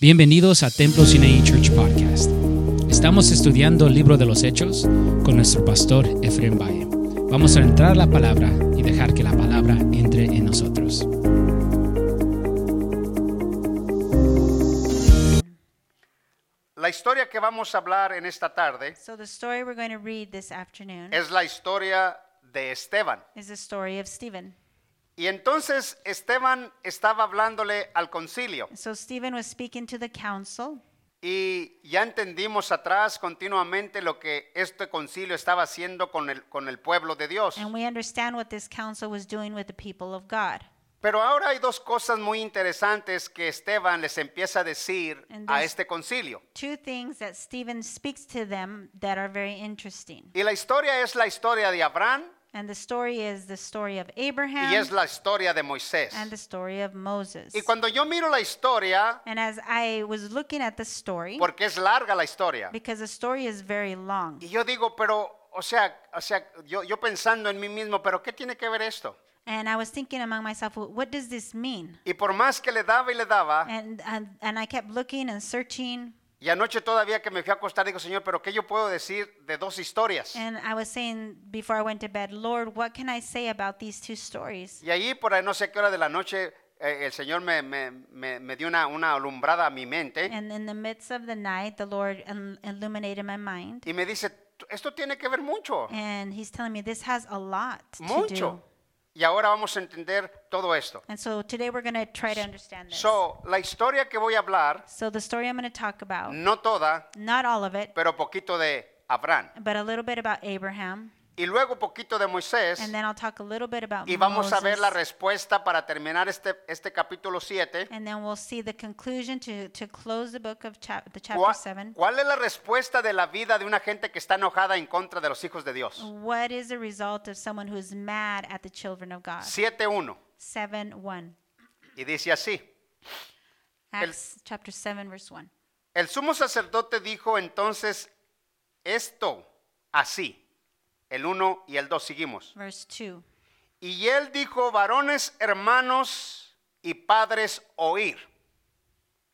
Bienvenidos a Templo Sinai Church Podcast. Estamos estudiando el libro de los Hechos con nuestro pastor Efraín Valle. Vamos a entrar a la palabra y dejar que la palabra entre en nosotros. La historia que vamos a hablar en esta tarde So the story we're going to read this afternoon es la historia de Esteban. is the story of Stephen. Y entonces Esteban estaba hablándole al concilio. So Stephen was speaking to the council, Y ya entendimos atrás continuamente lo que este concilio estaba haciendo con el, con el pueblo de Dios. and we understand what this council was doing with the people of God. Pero ahora hay dos cosas muy interesantes que Esteban les empieza a decir a este concilio. Two things that Stephen speaks to them that are very interesting. Y la historia es la historia de Abraham And the story is the story of y es Abraham la historia de Moisés. and the story of Moses. Y cuando yo miro la historia, And as I was looking at the story, porque es larga la historia, because the story is very long, Y yo digo, pero, o sea, o sea, yo, yo pensando en mí mismo, pero ¿qué tiene que ver esto? and I was thinking among myself, what does this mean? Y por más que le daba y le daba, And, and, and I kept looking and searching. Y anoche todavía que me fui a acostar, digo, Señor, pero ¿qué yo puedo decir de dos historias? And I was saying before I went to bed, Lord, what can I say about these two stories? Y allí, por ahí no sé qué hora de la noche, eh, el Señor me, me- me- me dio una, una alumbrada a mi mente And in the midst of the night, the Lord il- illuminated my mind. y me dice, esto tiene que ver mucho, And He's telling me this has a lot to do. Y ahora vamos a entender todo esto. And so today we're going to try to understand this. So, la historia que voy a hablar, So the story I'm going to talk about, no toda, not all of it, pero poquito de Abraham. but a little bit about Abraham. Y luego poquito de Moisés. And then I'll talk a little bit about Y vamos a ver la Moses. respuesta para terminar este, este capítulo 7. And then we'll see the conclusion to, to close the book of chap- the chapter ¿Cuál, 7. cuál es la respuesta de la vida de una gente que está enojada en contra de los hijos de Dios? What is the result of someone who is mad at the children of God? 7.1. 7 1. Y dice así. El- Acts chapter 7, verse 1. El sumo sacerdote dijo entonces esto así. El 1 y el 2 seguimos. Verse 2. Y él dijo, varones, hermanos y padres, oír.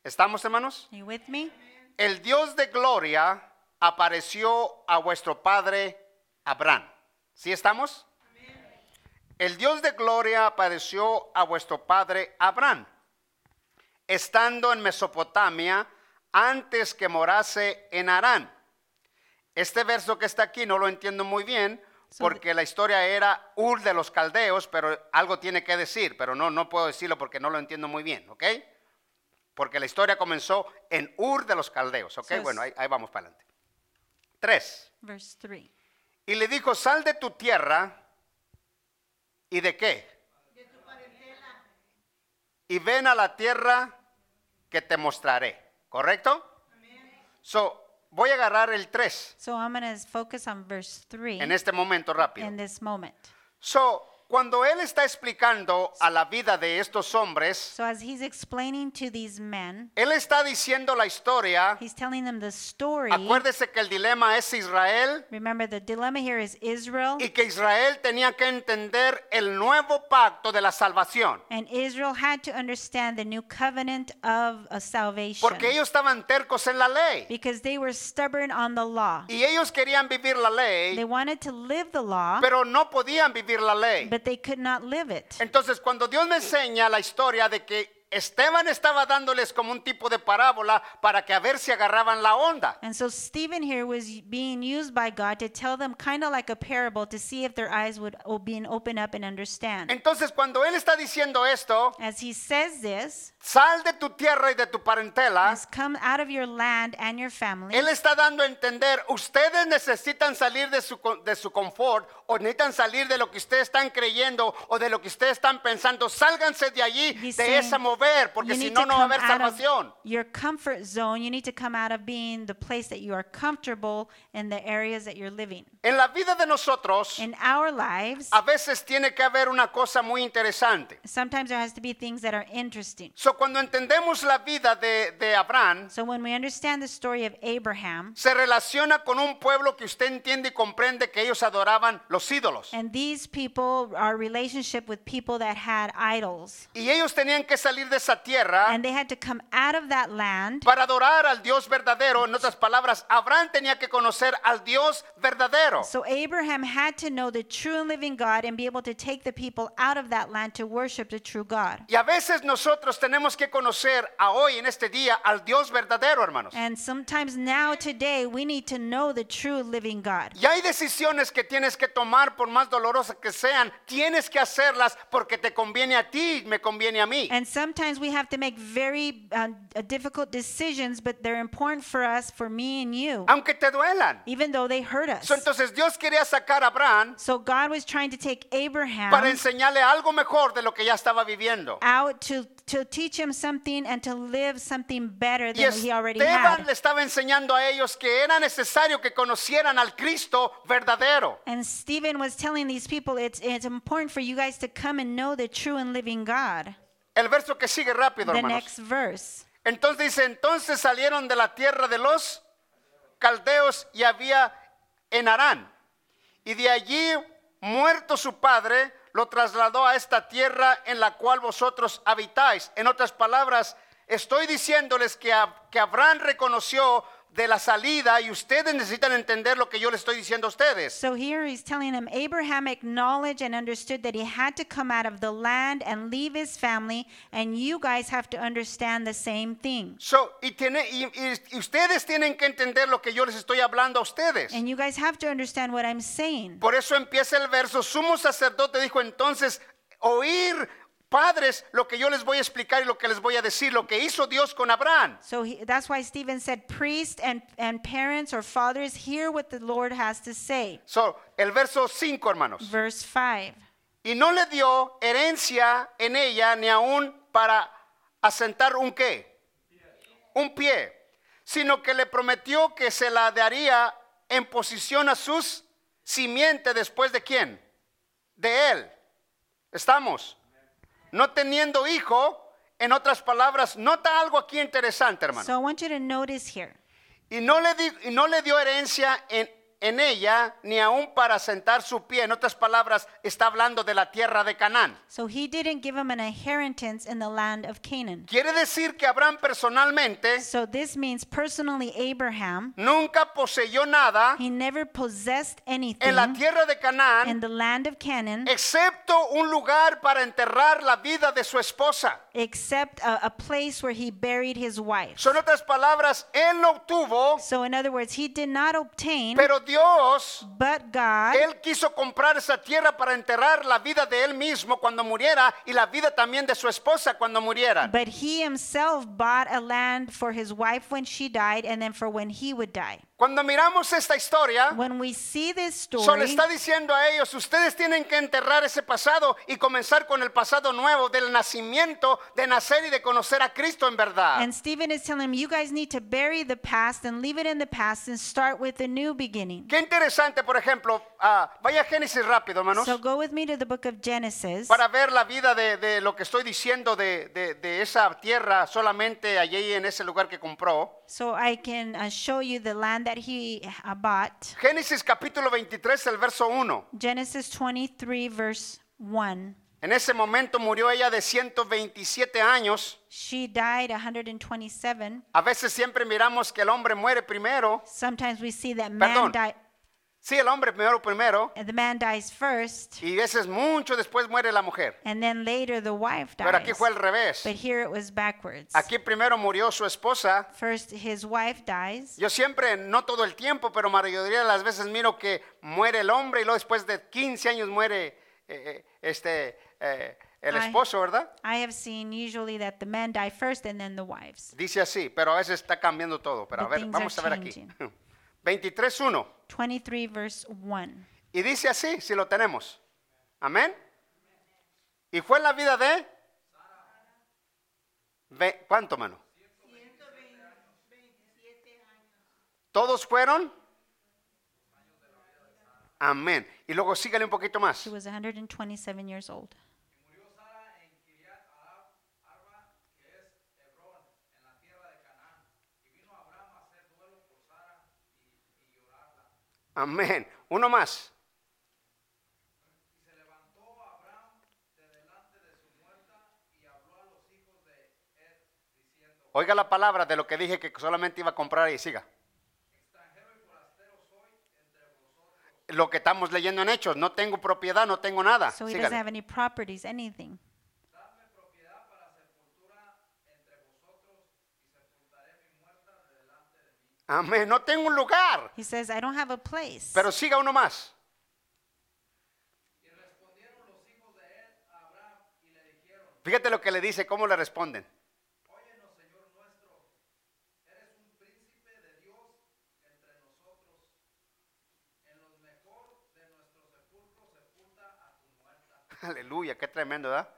¿Estamos, hermanos? You with me? El Dios de gloria apareció a vuestro padre Abraham. ¿Sí estamos? El Dios de gloria apareció a vuestro padre Abraham, estando en Mesopotamia antes que morase en Harán. Este verso que está aquí no lo entiendo muy bien porque la historia era Ur de los caldeos, pero algo tiene que decir, pero no, no puedo decirlo porque no lo entiendo muy bien, ¿ok? Porque la historia comenzó en Ur de los caldeos, ¿ok? So bueno, ahí, ahí vamos para adelante. Tres. Verse 3. Y le dijo, sal de tu tierra. ¿Y de qué? Y ven a la tierra que te mostraré. ¿Correcto? So, voy a agarrar el 3 So I'm going to focus on verse 3 en este momento rápido. in this moment. So, cuando él está explicando a la vida de estos hombres, So as he's explaining to these men, él está diciendo la historia. he's telling them the story. Acuérdese que el dilema es Israel Remember, the dilemma here is Israel, y que Israel tenía que entender el nuevo pacto de la salvación. and Israel had to understand the new covenant of a salvation Porque ellos estaban tercos en la ley. because they were stubborn on the law. Y ellos querían vivir la They ley, wanted to live the law, pero no podían vivir la ley. But they could not live it. Entonces, cuando Dios me enseña la historia de que Esteban estaba dándoles como un tipo de parábola para que a ver si agarraban la onda. And so Stephen here was being used by God to tell them kind of like a parable to see if their eyes would o- be open up and understand. Entonces, cuando él está diciendo esto, As he says this, sal de tu tierra y de tu parentela, come out of your land and your family. él está dando a entender, ustedes necesitan salir de su, de su confort o necesitan salir de lo que ustedes están creyendo o de lo que ustedes están pensando. Sálganse de allí, He's de esa mover, porque si no, no va a haber salvación. your comfort zone. You need to come out of being the place that you are comfortable in the areas that you're living. En la vida de nosotros, In our lives, a veces tiene que haber una cosa muy interesante. sometimes there has to be things that are interesting. So, cuando entendemos la vida de, de Abraham, So when we understand the story of Abraham, se relaciona con un pueblo que usted entiende y comprende que ellos adoraban los ídolos. and these people, our relationship with people that had idols. Y ellos tenían que salir de de esa tierra and they had to come out of that land. para adorar al Dios verdadero. En otras palabras, Abraham tenía que conocer al Dios verdadero. So Abraham had to know the true and living God and be able to take the people out of that land to worship the true God. Y a veces nosotros tenemos que conocer a hoy en este día al Dios verdadero, hermanos. And sometimes now, today, we need to know the true living God. Y hay decisiones que tienes que tomar por más dolorosas que sean, tienes que hacerlas porque te conviene a ti, me conviene a mí. And sometimes we have to make very um, uh, difficult decisions, but they're important for us, for me and you, Aunque te duelan. even though they hurt us. So, entonces Dios quería sacar a Abraham So God was trying to take Abraham. para enseñarle algo mejor de lo que ya estaba viviendo. out to, to teach him something and to live something better than he already Esteban had. le estaba enseñando a ellos que era necesario que conocieran al Cristo verdadero. And Stephen was telling these people it's, it's important for you guys to come and know the true and living God. El verso que sigue rápido, The hermanos. next verse. Entonces dice, entonces salieron de la tierra de los caldeos y había en Harán. Y de allí, muerto su padre, lo trasladó a esta tierra en la cual vosotros habitáis. En otras palabras, estoy diciéndoles que, que Abraham reconoció de la salida y ustedes necesitan entender lo que yo les estoy diciendo a ustedes. So here he's telling him Abraham acknowledged and understood that he had to come out of the land and leave his family, and you guys have to understand the same thing. So, y, tiene- y ustedes tienen que entender lo que yo les estoy hablando a ustedes. And you guys have to understand what I'm saying. Por eso empieza el verso, sumo sacerdote dijo entonces, oír padres lo que yo les voy a explicar y lo que les voy a decir, lo que hizo Dios con Abraham. So he, that's why Stephen said, priests and, and parents or fathers, hear what the Lord has to say. So, el verso 5, hermanos. Verse 5. Y no le dio herencia en ella ni aún para asentar un qué, un pie, sino que le prometió que se la daría en posición a sus simiente después de quién, de él. Estamos. No teniendo hijo, en otras palabras, nota algo aquí interesante, hermano. So I want you to notice here. Y no le, di- y no le dio herencia en, en ella, ni aún para sentar su pie. En otras palabras, está hablando de la tierra de Canaán. So he didn't give him an inheritance in the land of Canaan. Quiere decir que Abraham personalmente So this means personally, Abraham, nunca poseyó nada he never possessed anything en la tierra de in Canaán, the land of Canaan excepto un lugar para enterrar la vida de su esposa. except a, a place where he buried his wife. Son otras palabras, él no obtuvo, So, in other words, he did not obtain, pero Dios, but God, él quiso comprar esa tierra para enterrar la vida de él mismo cuando muriera y la vida también de su esposa cuando murieran. but he himself bought a land for his wife when she died and then for when he would die. Cuando miramos esta historia, When we see this Solo story, está diciendo a ellos, ustedes tienen que enterrar ese pasado y comenzar con el pasado nuevo del nacimiento, de nacer y de conocer a Cristo en verdad. and Stephen is telling him, you guys need to bury the past and leave it in the past and start with a new beginning. Qué interesante, por ejemplo, ah, vaya a Génesis rápido, hermanos, So go with me to the book of Genesis. para ver la vida de, de lo que estoy diciendo de, de- de esa tierra solamente allí en ese lugar que compró. So I can uh, show you the land that he uh, bought. Génesis capítulo 23, el verso 1. Genesis 23, verse 1. En ese momento murió ella de 127 años. She died 127. A veces siempre miramos que el hombre muere primero. Sometimes we see that Perdón. man die, Sí, el hombre primero primero. the man dies first, Y veces mucho después muere la mujer. and then later the wife Pero aquí dies. fue al revés. But here it was backwards. Aquí primero murió su esposa. First his wife dies. Yo siempre, no todo el tiempo, pero mayoría de las veces miro que muere el hombre y luego después de 15 años muere eh, eh, este, eh, el esposo, ¿verdad? I have seen usually that the men die first and then the wives. Dice así, pero a veces está cambiando todo. Pero a ver, vamos a ver aquí. changing. 23.1. 23 verse 1. Y dice así, si lo tenemos. Amén. Y fue en la vida de... Ve- ¿Cuánto, mano? Todos fueron. Amén. Y luego sígale un poquito más. She was 127 years old. murió Sara en Kiriat Arab, Arba, que es Hebrón, en la tierra de Canaán. Y vino Abraham a hacer duelo por Sara y, y llorarla. Amén. Uno más. Y se levantó Abraham de delante de su muerta y habló a los hijos de Oiga la palabra de lo que dije que solamente iba a comprar y siga. Lo que estamos leyendo en Hechos, no tengo propiedad, no tengo nada. So he Sígale. doesn't have any properties, anything. Dadme propiedad para sepultura entre vosotros y sepultaré mi muerta de delante de mí. Amén, no tengo un lugar. He says, I don't have a place. Pero siga uno más. Fíjate lo que le dice, cómo le responden. Óyenos, Señor nuestro, eres un príncipe de Dios entre nosotros. En los mejor de nuestros sepulcros sepulta a tu muerta. Aleluya, qué tremendo, ¿verdad?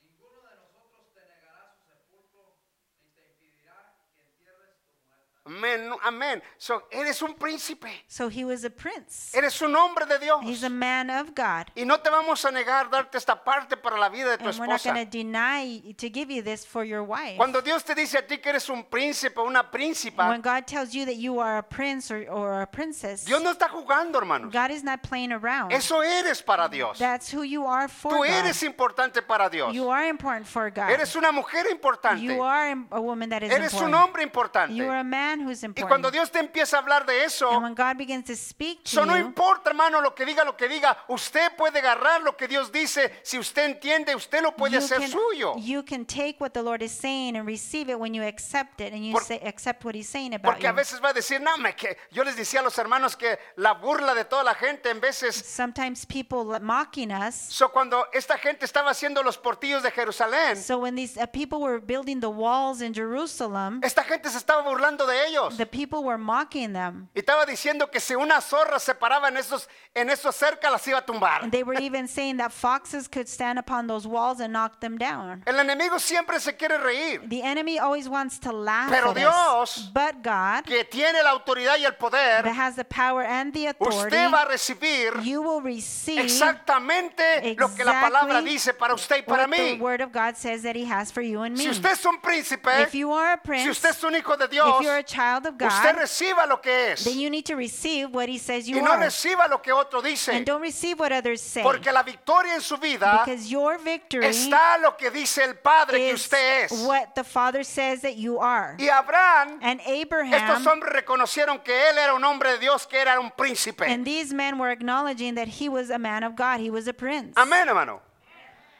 Ninguno de nosotros te negará su sepulcro, ni te impedirá que entierres tu muerta. Amén, amén. So, eres un príncipe, So he was a prince. eres un hombre de Dios. He's a man of God. Y no te vamos a negar darte esta parte para la vida de tu And we're not esposa. going to deny to give you this for your wife. Cuando Dios te dice a ti que eres un príncipe, una príncipa, When God tells you that you are a prince or, or a princess, Dios no está jugando, hermanos. God is not playing around. Eso eres para Dios. That's who you are for Tú God. eres importante para Dios. You are important for God. Eres una mujer importante. You are a woman that is Eres un important. hombre importante. You are a man who's Y cuando important. Dios te empieza a hablar de And eso, when God begins to speak to eso no you, importa, hermano, lo que diga, lo que diga. Usted puede agarrar lo que Dios dice. Si usted entiende, usted lo puede you hacer can, suyo. you can take what the Lord is saying and receive it when you accept it and you Por- say, accept what He's saying about Porque a you. veces va a decir, no, me que yo les decía a los hermanos que la burla de toda la gente en veces Sometimes people mocking us. So, cuando esta gente estaba haciendo los portillos de Jerusalén, So when these uh, people were building the walls in Jerusalem, esta gente se estaba burlando de ellos. The people were mocking them. Y estaba diciendo que si una zorra se paraba en esos, en esos las iba a tumbar. And they were even saying that foxes could stand upon those walls and knock them down. El enemigo siempre se quiere reír. The enemy always wants to laugh Pero Dios, us. But God, Que tiene la autoridad y el that poder, has the power and the authority, usted va a recibir you will receive exactamente lo que la palabra exactly dice para usted y para what the mí. word of God says that he has for you and me. Si usted es un príncipe, if you are a si prince, usted es un hijo de Dios, if you're a child of usted God, reciba lo que es then you need to receive what he says y you no are. reciba lo que otro dice. And don't receive what others say. Porque la victoria en su vida Because your victory está lo que dice el Padre que is usted es. what the Father says that you are. Y Abraham, And estos Abraham hombres reconocieron que él era un hombre de Dios, que era un príncipe. and these men were acknowledging that he was a man of God. He was a prince. Amén, hermano.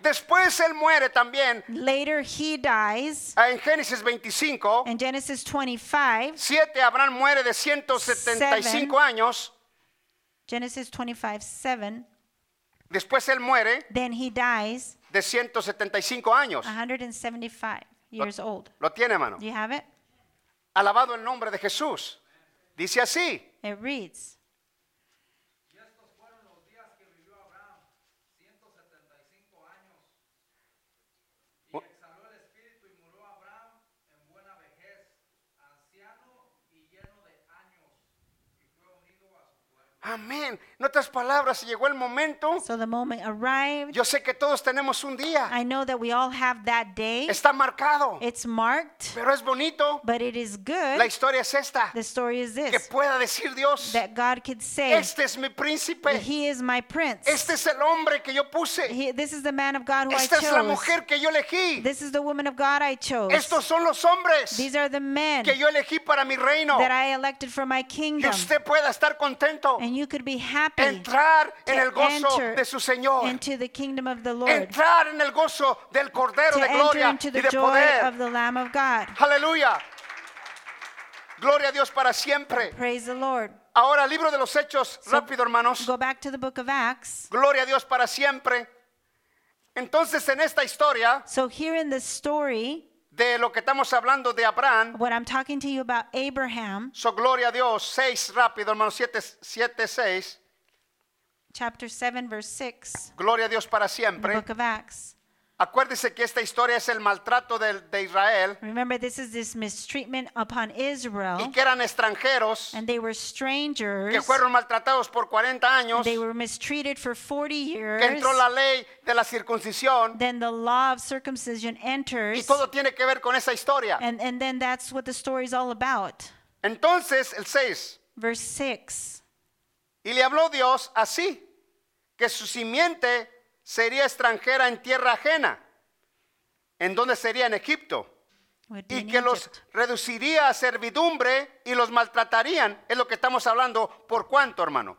Después él muere también Later he dies. en Génesis 25. In Genesis 25, 7 Abraham muere de 175 Seven. años. Genesis 25, 7, Después él muere then he dies de 175 años. 175 years old. Lo tiene, hermano. Do you have it? Alabado el nombre de Jesús. Dice así. It reads, Y estos fueron los días que vivió Abraham, 175 años. Y Oh. exhaló el espíritu y murió Abraham en buena vejez, anciano y lleno de años, y fue unido a su cuerpo. Amén. En otras palabras, llegó el momento. So the moment arrived. Yo sé que todos tenemos un día. I know that we all have that day. Está marcado. It's marked, Pero es bonito. but it is La good. historia es esta. The story is Que this pueda decir Dios, that God could say, este es mi príncipe. He is my prince. Este es el hombre que yo puse. He, this is the man of God who I Esta es la chose. mujer que yo elegí. This is the woman of God I chose. Estos son los hombres These are the men que yo elegí para mi reino. that I elected for my Que kingdom. usted pueda estar contento. And you could be happy Entrar en el gozo de su Señor. into the kingdom of the Lord. Entrar en el gozo del Cordero To de enter gloria into y the de joy poder. of the Lamb of God. Aleluya. Gloria a Dios para siempre. Praise the Lord. Ahora, libro de los Hechos, So, rápido hermanos. Go back to the book of Acts. Gloria a Dios para siempre. Entonces, en esta historia So here in the story, de lo que estamos hablando de Abraham, what I'm talking to you about Abraham, so gloria a Dios, 6 rápido, hermanos, 7, 7, 6. chapter 7, verse 6, Gloria a Dios para the siempre. book of Acts. Acuérdese que esta historia es el maltrato de, de Israel Remember, this is this mistreatment upon Israel, y que eran extranjeros and they were que strangers. fueron maltratados por 40 años, They were mistreated for 40 que years. entró la ley de la circuncisión Then the law of circumcision y enters, todo tiene que ver con esa historia. and, and then that's what the story is all about. Entonces, el 6, Verse 6. y le habló Dios así, que su simiente sería extranjera en tierra ajena, en donde sería en Egipto. y que los reduciría a servidumbre y los maltratarían. Es lo que estamos hablando. ¿Por cuánto, hermano?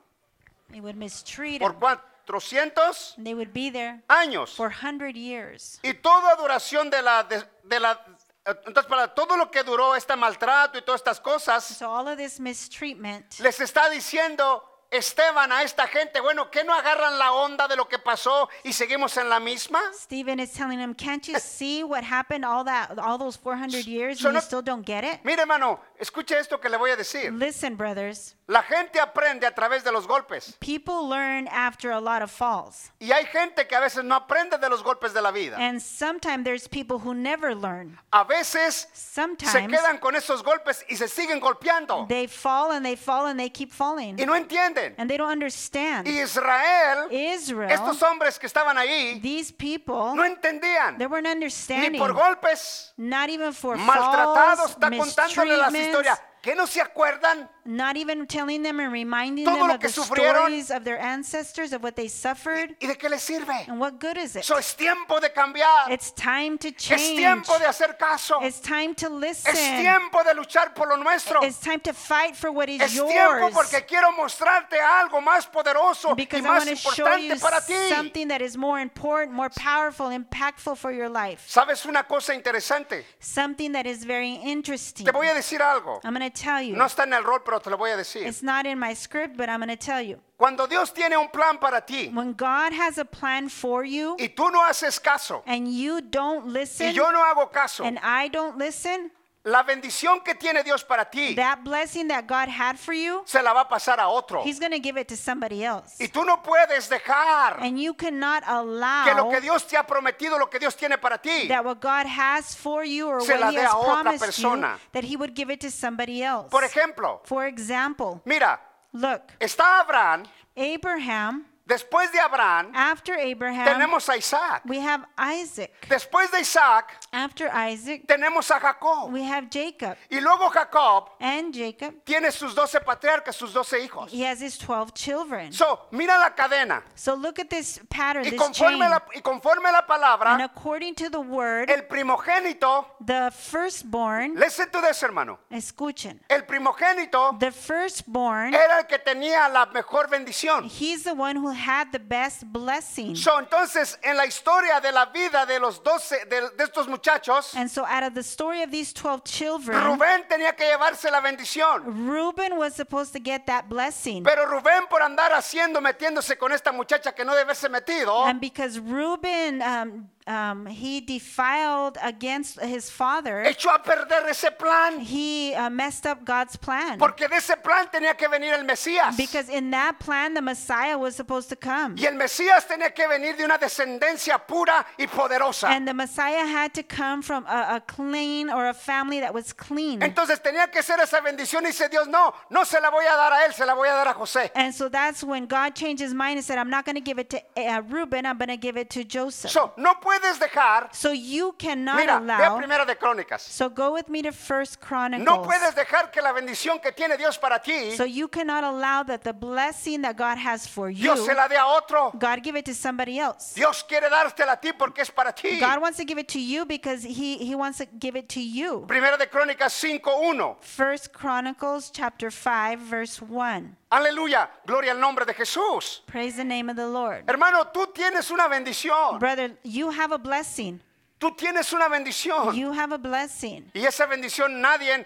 They would mistreat ¿Por them. 400 And they would be there años? for 100 years. Y toda duración de la, de, de la entonces para todo lo que duró este maltrato y todas estas cosas, So all of this mistreatment, les está diciendo Esteban a esta gente, bueno, que no agarran la onda de lo que pasó y seguimos en la misma? Stephen is telling them, can't you see what happened all that, all those 400 years So and you no- still don't get it? Mire, hermano, escuche esto que le voy a decir. Listen, brothers, La gente aprende a través de los golpes. people learn after a lot of falls. Y hay gente que a veces no aprende de los golpes de la vida. And sometimes there's people who never learn. A veces se Sometimes quedan con esos golpes y se siguen golpeando. they fall and they fall and they keep falling. Y no entienden. And they don't understand. Israel, Israel, estos hombres que estaban ahí, these people, no entendían. they weren't Ni understanding. por golpes, Not even for maltratados. falls, Está contándole las mistreatments, historias. ¿Que no se acuerdan? Not even telling them and reminding Todo them lo of que the sufrieron. stories of their ancestors, of what they suffered. ¿Y de qué les sirve? And what good is it? Eso es tiempo de cambiar. It's time to Es change. tiempo de hacer caso. It's time to Es listen. tiempo de luchar por lo nuestro. It's time to fight for what is Es tiempo yours. porque quiero mostrarte algo más poderoso y Because I más want to show you para ti. something that is more important, more powerful, impactful for your life. ¿Sabes una cosa interesante? Something that is very interesting. Te voy a decir algo. I'm going to tell you. No está en el rol, pero te lo voy a decir. It's not in my script, but I'm going to tell you. Cuando Dios tiene un plan para ti When God has a plan for you y tú no haces caso and you don't y listen yo no hago caso, and I don't listen, la bendición que tiene Dios para ti that blessing that God had for you, se la va a pasar a otro. He's going to give it to somebody else. Y tú no puedes dejar And you cannot que lo allow que Dios te ha prometido, lo que Dios tiene para ti. that what God has for you or Se la what He dé has a otra promised you, persona. that He would give it to somebody else. Por ejemplo, For example, mira, look, está Abraham, Abraham, después de Abraham after Abraham, tenemos a Isaac, we have Isaac. después de Isaac After Isaac, tenemos a Jacob we have Jacob. y luego Jacob And Jacob, tiene sus doce patriarcas, sus doce hijos. he has his 12 children. So, mira la cadena So look at this pattern, y this chain. conforme la, y conforme la And palabra, according to the word, el primogénito, the firstborn, listen to this hermano, escuchen, el primogénito the firstborn, era el que tenía la mejor bendición. he's the one who had the best blessing. So, entonces, en la historia de la vida de los doce, de, de estos muchachos, And so out of the story of these 12 children, Rubén tenía que llevarse la bendición. Reuben was supposed to get that blessing. Pero Rubén por andar haciendo, metiéndose con esta muchacha que no debe haberse metido, And because Reuben, um, um, he defiled against his father, echó a perder ese plan. he uh, messed up God's plan. Porque de ese plan tenía que venir el Mesías. Because in that plan, the Messiah was supposed to come. Y el Mesías tenía que venir de una descendencia pura y poderosa. And the Messiah had to come from a, a clean or a family that was clean. Entonces tenía que ser esa bendición y dice Dios, no, no se la voy a dar a él, se la voy a dar a José. And so that's when God changed his mind and said, I'm not going to give it to uh, Reuben, I'm going to give it to Joseph. So, no puedes dejar, So you cannot mira, ve a allow. Primera de Crónicas. So go with me to First Chronicles. No puedes dejar que la bendición que tiene Dios para ti, So you cannot allow that the blessing that God has for you, Dios se la dé a otro. God give it to somebody else. Dios quiere dártela a ti porque es para ti. God wants to give it to you because he, he wants to give it to you. Primera de Crónicas 5.1. First Chronicles chapter 5 verse 1. Aleluya, gloria al nombre de Jesús. Praise the name of the Lord. Hermano, tú tienes una bendición. Brother, you have a blessing. Tú tienes una bendición. You have a blessing. Y esa bendición nadie,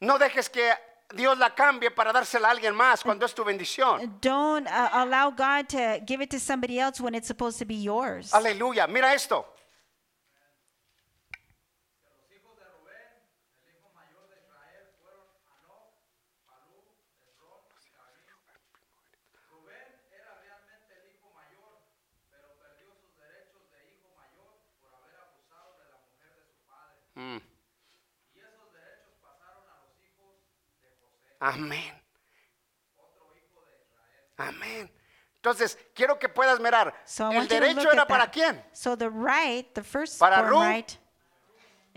no dejes que Dios la cambie para dársela a alguien más cuando es tu bendición. Don't uh, allow God to give it to somebody else when it's supposed to be yours. Aleluya, mira esto. Los hijos de Rubén, el hijo mayor de Israel, fueron Anoc, Palú, Esrón y Javín. Rubén era realmente el hijo mayor, pero perdió sus derechos de hijo mayor por haber abusado de la mujer de su padre. Mm, Y esos derechos pasaron a los hijos de José, Amén. Amén. Entonces, quiero que puedas mirar. So ¿El derecho era para quién? So the right, the first Para born Ru- right,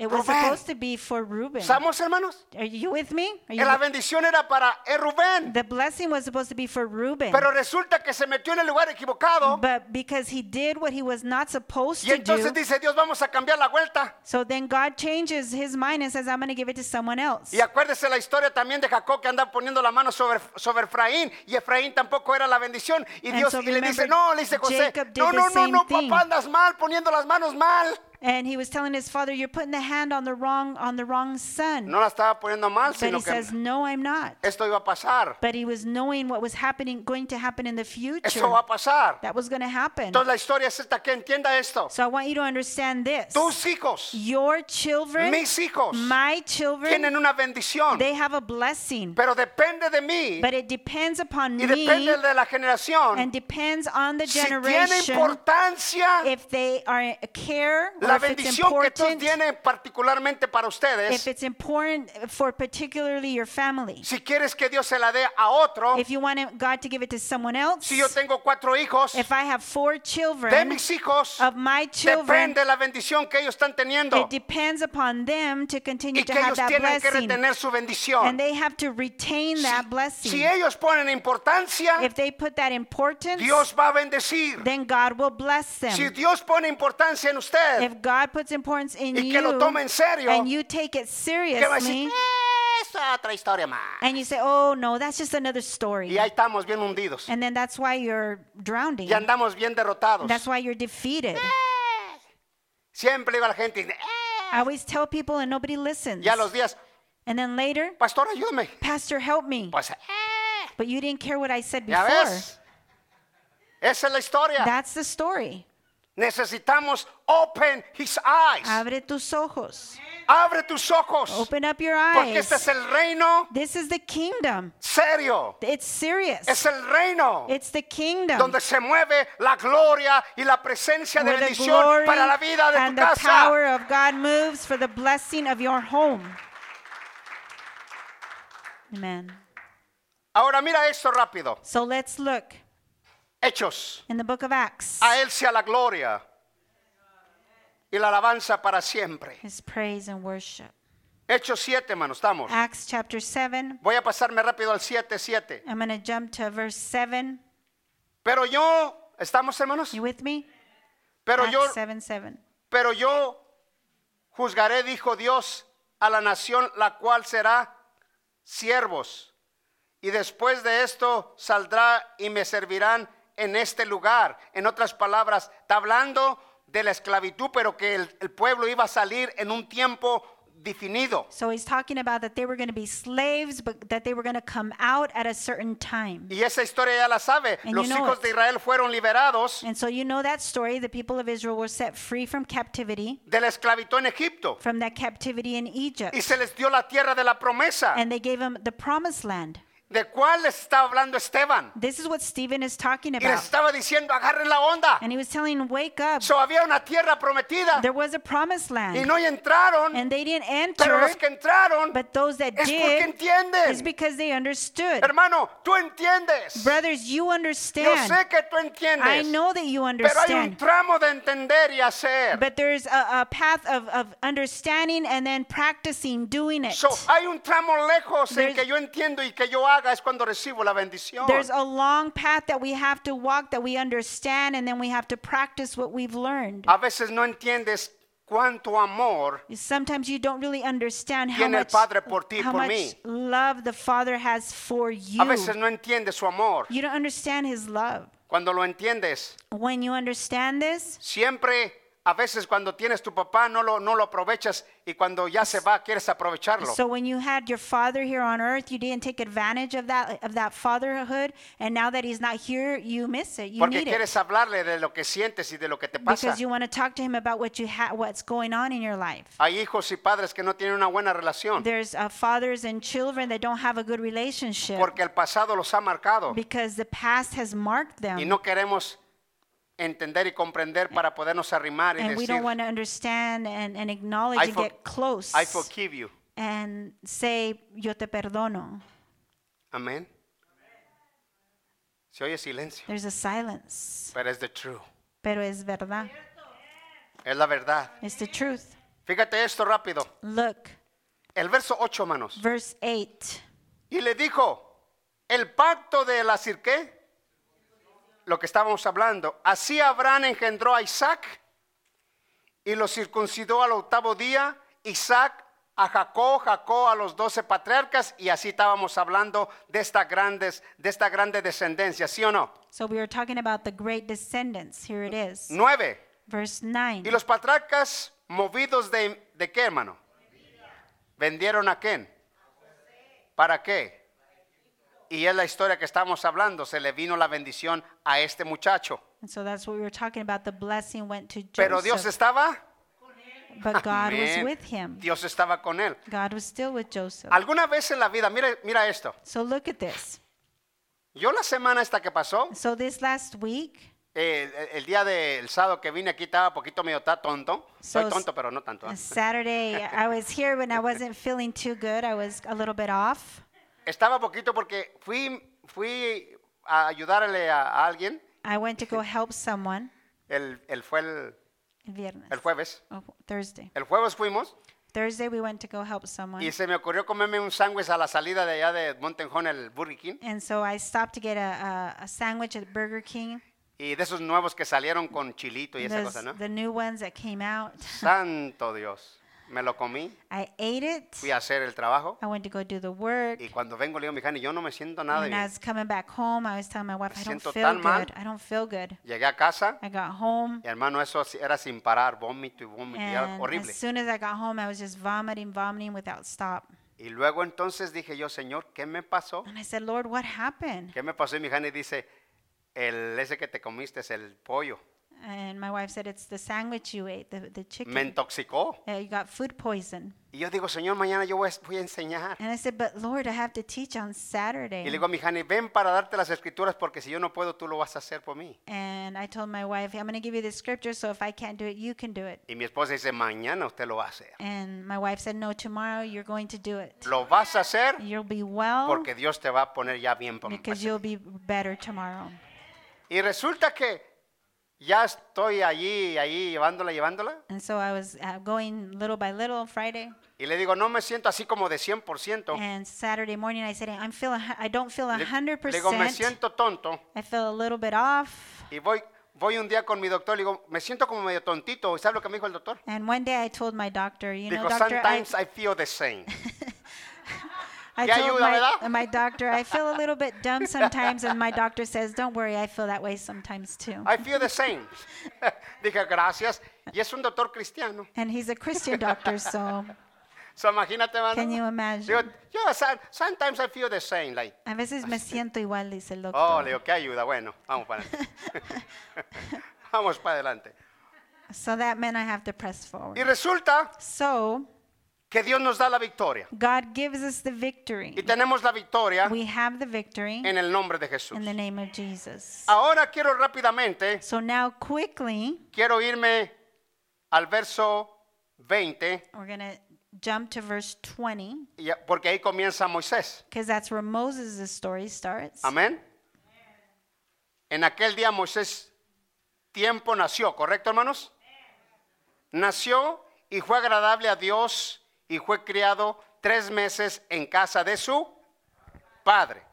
It was Rubén. supposed to be for Reuben. ¿Estamos, hermanos? Are you with me? Are you la bendición era para el Rubén. the blessing was supposed to be for Reuben. Pero resulta que se metió en el lugar equivocado. But because he did what he was not supposed Y to entonces do, dice Dios, vamos a cambiar la vuelta. so then God changes his mind and says, I'm going to give it to someone else. Y acuérdese la historia también de Jacob que anda poniendo la mano sobre, sobre Efraín. Y Efraín tampoco era la bendición. Y And Dios so y le dice, remember, no, le dice José, Jacob did no, the no, no, same no, thing. papá, andas mal, poniendo las manos mal. And he was telling his father, "You're putting the hand on the wrong on the wrong son." No la estaba poniendo mal, but sino he que says, "No, I'm not." esto iba a pasar. But he was knowing what was happening, going to happen in the future. Esto va a pasar. That was going to happen. Entonces la historia es esta, que entienda esto. So I want you to understand this. Tus hijos, Your children, mis hijos, my children, tienen una bendición. they have a blessing. Pero depende de mí But it depends upon y me depende de la generación. and depends on the Si tiene generation importancia if they are care or la if it's bendición que Dios important. tiene particularmente para If ustedes. it's important for particularly your family. Si quieres que Dios se la dé a otro, If you want God to give it to someone else, si yo tengo cuatro hijos, if I have four de children mis hijos, of my children, depende la bendición que ellos están teniendo. it depends upon them to continue Y to que have ellos that tienen que blessing. retener su And bendición. they have to retain that Si blessing. ellos ponen importancia, If they put that importance, Dios va a bendecir. then God will bless Si them. Dios pone importancia en usted, If God puts importance in Y que lo you tome en serio, and you take it que va a decir, seriously, "Eh, otra historia más. and you say, oh no, that's just another story. Y ahí estamos bien hundidos. And then that's why you're drowning. Y andamos bien derrotados. That's why you're defeated. Siempre digo a la gente, "Eh", I always tell people and nobody listens. y a los días, And then later, pastor, ayúdame. Pastor, help me. Pues, "Eh", But you didn't care what I said ya before. ves. Esa es la historia. That's the story. Necesitamos open his eyes. Abre tus ojos. Abre tus ojos. Open up your Porque este es eyes. el reino This is the kingdom. serio. It's serious. Es el reino It's the kingdom donde se mueve la gloria y la presencia de where the bendición para la vida de and tu the casa. power of God moves for the blessing of your home. Amen. Ahora mira esto rápido. So let's look Hechos. in the book of Acts. A Él sea la gloria y la alabanza para siempre. His praise and worship. Hechos 7, hermano, estamos. Acts chapter 7. Voy a pasarme rápido al 7, 7. I'm going to jump to verse 7. Pero yo, ¿estamos hermanos? You with me? Pero yo, Acts 7 7. pero yo juzgaré, dijo Dios, a la nación la cual será siervos. Y después de esto saldrá y me servirán en este lugar. En otras palabras, está hablando de la esclavitud, pero que el, el pueblo iba a salir en un tiempo definido. So he's talking about that they were going to be slaves, but that they were going to come out at a certain time. Y esa historia ya la sabe. And Los you know hijos it. de Israel fueron liberados And so you know that story. The people of Israel were set free from captivity, de la esclavitud en Egipto. from that captivity in Egypt. Y se les dio la tierra de la promesa. And they gave them the promised land. ¿De cuál les está hablando Esteban? This is what Stephen is talking Y les about. estaba diciendo, agarren la onda. And he was telling wake up. So había una tierra prometida There was a promised y land. no entraron, And they didn't pero enter, los que entraron but those that es porque did entienden. is because they understood. Hermano, tú entiendes. Brothers, you Yo understand. sé que tú entiendes. I know that you Pero hay un understand. tramo de entender y hacer. But there's a, a path of, of understanding and then practicing doing it. So, hay un tramo lejos en There's- que yo entiendo y que yo haga es cuando recibo la bendición. There's a long path that we have to walk that we understand and then we have to practice what we've learned. A veces no entiendes cuánto amor Sometimes you don't really understand how Tiene el much, Padre por ti, how por much mí. love the Father has for you. a veces no entiendes su amor. You don't understand His love. Cuando lo entiendes, When you understand this, siempre, a veces cuando tienes tu papá no lo, no lo aprovechas y cuando ya se va quieres aprovecharlo. so when you had your father here on earth, you didn't take advantage of that of that fatherhood, and now that he's not here, you miss it. You Porque need quieres it hablarle de lo que sientes y de lo que te pasa. because you want to talk to him about what you ha- what's going on in your life. Hay hijos y padres que no tienen una buena relación There's uh, fathers and children that don't have a good relationship porque el pasado los ha marcado because the past has marked them. y no queremos entender y comprender para podernos arrimar y and we decir, don't want to understand and, and acknowledge I, and for- get close I forgive you. and say, Yo te perdono. Amén. Se oye silencio, There's a silence, pero es the true. pero es verdad. Es la verdad. It's the truth. Fíjate esto rápido. Look, El verso 8, hermanos. verse 8. Y le dijo, el pacto de la cirqué, lo que estábamos hablando, así Abraham engendró a Isaac y lo circuncidó al octavo día, Isaac a Jacob, Jacob a los doce patriarcas y así estábamos hablando de esta grandes, de esta grande descendencia, ¿sí o no? So we were talking about the great descendants. Here it is. Nueve. Verse 9. Y los patriarcas movidos de, ¿de qué, hermano? ¿Vendieron a quién? ¿Para qué? Y es la historia que estamos hablando. Se le vino la bendición a este muchacho. And so that's what we were talking about. The blessing went to Pero Dios Joseph, estaba. but God was Amén. with him. Dios estaba con él. God was still with Joseph. Alguna vez en la vida, mira, mira esto. So look at this. Yo la semana esta que pasó, So this last week, eh, el, el día del sábado que vine aquí estaba poquito medio ta- tonto. Soy So, tonto, pero no tanto. on Saturday, I was here when I wasn't feeling too good. I was a little bit off. Estaba poquito porque fui, fui a ayudarle a, a alguien. I went to go help someone. El, el fue el, El viernes. el jueves. Oh, Thursday. El jueves fuimos Thursday we went to go help someone. y se me ocurrió comerme un sándwich a la salida de allá de Montenjón, el Burger King. And so I stopped to get a, a, a sandwich at Burger King. Y de esos nuevos que salieron con chilito y esa Those- cosa, ¿no? The new ones that came out. Santo Dios. Me lo comí, I ate it. fui a hacer el trabajo I went to go do the work. y cuando vengo le digo, mi Jani, yo no me siento nada And I bien. was coming back home. I was telling my wife, I don't siento feel tan mal. good. I don't feel good. Llegué a casa I got home. y hermano, eso era sin parar, vómito y vómito, y era And horrible. as soon as I got home, I was just vomiting, vomiting without stop. Y luego entonces dije yo, Señor, ¿qué me pasó? And I said, Lord, what happened? ¿Qué me pasó? Y mi Jani dice, el, ese que te comiste es el pollo. And my wife said, It's the sandwich you ate, the, the chicken. Me intoxicó. Uh, you got food poison. Y yo digo, Señor, mañana yo voy a, voy a enseñar. And I said, But Lord, I have to teach on Y Saturday. le digo a mi Jani, ven para darte las escrituras porque si yo no puedo, tú lo vas a hacer por mí. And I told my wife, I'm going to give you the scripture, so if I can't do it, you can do it. Y mi esposa dice, mañana usted lo va a hacer. And my wife said, No, tomorrow you're going to do it. Lo vas a hacer You'll be well porque Dios te va a poner ya bien. because you'll be better tomorrow. Y resulta que ya estoy allí, allí, llevándola, llevándola. And so I was uh, going little by little Friday. Y le digo, no me siento así como de 100%. And Saturday morning, I said, I'm feeling, I don't feel Le, le digo, me 100%. siento tonto. I feel a little bit off. Y voy, voy un día con mi doctor, le digo, me siento como medio tontito. ¿Y sabe lo que me dijo el doctor? And one day I told my doctor, you know, Dijo, doctor, I, sometimes I feel the same. I ¿Qué told ayuda, my, verdad? my doctor, I feel a little bit dumb sometimes. And my doctor says, don't worry, I feel that way sometimes too. I feel the same. Dije, gracias. Y es un doctor cristiano. And he's a Christian doctor, so So, imagínate, hermano. can you Digo, imagine? yo, so- sometimes I feel the same. Like, A veces me siento igual, dice el oh, doctor. le digo, ¿qué ayuda? Bueno, vamos para adelante. vamos para adelante. So that meant I have to press Y forward. resulta So que Dios nos da la victoria. God gives us the victory. Y tenemos la victoria We have the victory en el nombre de Jesús. in the name of Jesus. Ahora quiero rápidamente, So now quickly, quiero irme al verso 20, we're going to jump to verse 20 y porque ahí comienza Moisés. because that's where Moses' story starts. Amén. En aquel día Moisés tiempo nació, ¿correcto, hermanos? Nació y fue agradable a Dios y fue criado tres meses en casa de su padre.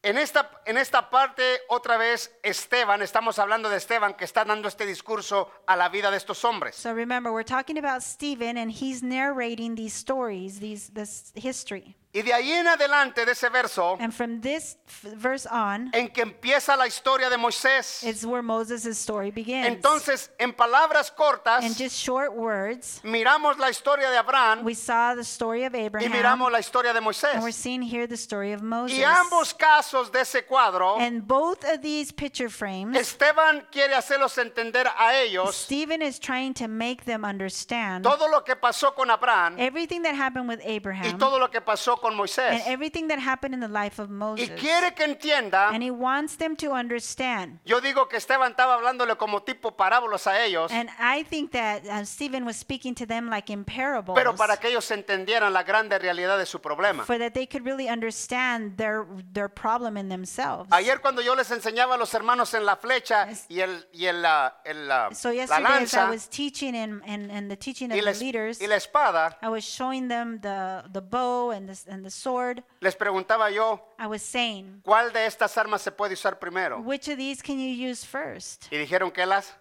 En esta, en esta parte, otra vez, Esteban, estamos hablando de Esteban que está dando este discurso a la vida de estos hombres. So remember, we're talking about Stephen, and he's narrating these stories, these this history. Y de ahí en adelante, de ese verso, And from this f- verse on, en que empieza la historia de Moisés, it's where Moses' story begins. entonces, en palabras cortas, in just short words, miramos la historia de Abraham we saw the story of y Abraham, miramos la historia de and we're Moisés. seeing here the story of Moses. Y ambos casos de ese cuadro, and both of these picture frames, Esteban quiere hacerlos entender a ellos Stephen is trying to make them understand todo lo que pasó con Abraham everything that happened with y Abraham todo lo que pasó pasó con and Moisés. everything that happened in the life of Y Moses. quiere que entienda, And he wants them to understand. yo digo que Esteban estaba hablándole como tipo parábolas a ellos, And I think that uh, Stephen was speaking to them like in parables. pero para que ellos entendieran la grande realidad de su problema. for that they could really understand their their problem in themselves. Ayer cuando yo les enseñaba a los hermanos en la flecha y el y el, el, so la yesterday as I lanza was teaching in, in, in the teaching of y la, the es- leaders, y la espada, I was showing them the, the bow and the, and the sword. les preguntaba yo, I was saying, ¿cuál de estas armas se puede usar primero? which of these can you use first? Y dijeron que las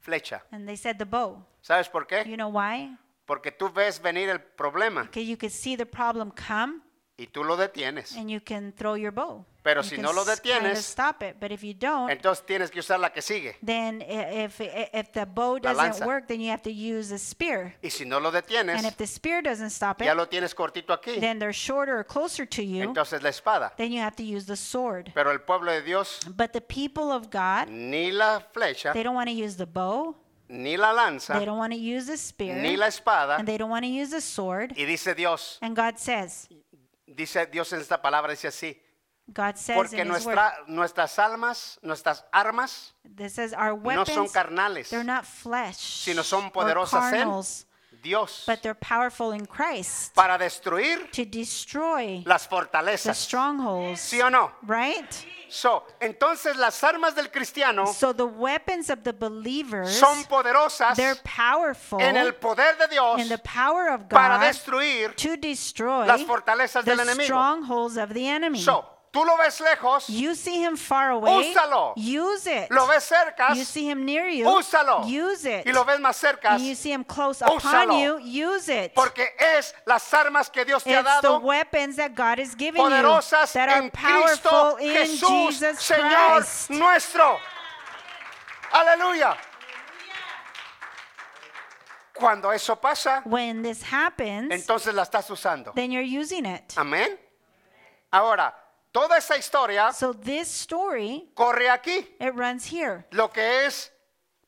flecha. And they said the bow. ¿Sabes por qué? You know why? Porque tú ves venir el problema Because you could see the problem come y tú lo detienes. and you can throw your bow. Pero You si can no lo s- kind of detienes, stop it. But if you don't, Entonces tienes que usar la que sigue. then i- if, i- if the bow La doesn't work, then you have to use a spear. Y si no lo detienes, And if the spear doesn't stop ya it, lo tienes cortito aquí. then they're shorter or closer to you. Entonces la espada. Then you have to use the sword. Pero el pueblo de Dios, But the people of God, ni la flecha, they don't want to use the bow, ni la lanza, they don't want to use the spear, ni la espada. and they don't want to use the sword. Y dice Dios, And God says, dice Dios en esta palabra, dice así. God says Porque in His word, nuestras almas, nuestras armas, this says our no son weapons, carnales, they're not flesh sino son poderosas en carnals, Dios but they're powerful in Christ para destruir to destroy las the fortalezas. strongholds. ¿Sí o no? Right? So, entonces las armas del cristiano So the weapons of the believers, son poderosas they're powerful en el poder de Dios in the power of para God destruir to destroy las fortalezas del the enemigo. strongholds of the enemy. So, tú lo ves lejos, You see him far away. Úsalo. Use it. lo ves cerca, You see him near you. úsalo. Use it. Y lo ves más cerca, And you see him close upon Úsalo. you. Use it. porque es las armas que Dios te ha It's the dado weapons that God has given you poderosas that are en Cristo powerful in Jesús, Jesus Señor Christ. nuestro. Aleluya. Cuando eso pasa, When this happens, entonces la estás usando. then you're using it. Amén. Ahora, toda esa historia So this story, corre aquí. it runs here. Lo que es